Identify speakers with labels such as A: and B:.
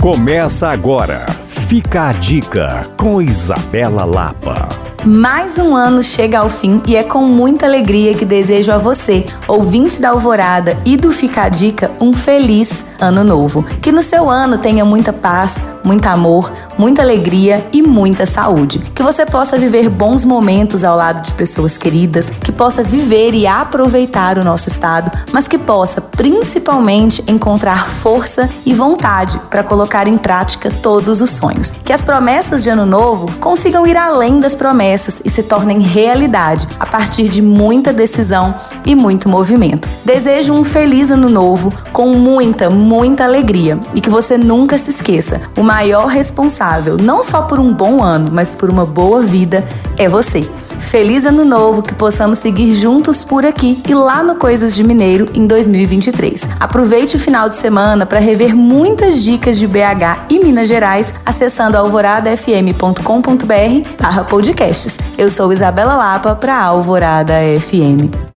A: Começa agora. Fica a dica com Isabela Lapa.
B: Mais um ano chega ao fim e é com muita alegria que desejo a você, ouvinte da Alvorada e do Fica a Dica, um feliz ano novo. Que no seu ano tenha muita paz, muito amor, muita alegria e muita saúde. Que você possa viver bons momentos ao lado de pessoas queridas, que possa viver e aproveitar o nosso estado, mas que possa principalmente encontrar força e vontade para colocar em prática todos os sonhos. Que as promessas de ano novo consigam ir além das promessas e se tornem realidade a partir de muita decisão e muito movimento. Desejo um feliz ano novo com muita, muita alegria e que você nunca se esqueça: o maior responsável, não só por um bom ano, mas por uma boa vida, é você. Feliz ano novo, que possamos seguir juntos por aqui e lá no Coisas de Mineiro em 2023. Aproveite o final de semana para rever muitas dicas de BH e Minas Gerais acessando alvoradafm.com.br/podcasts. Eu sou Isabela Lapa para Alvorada FM.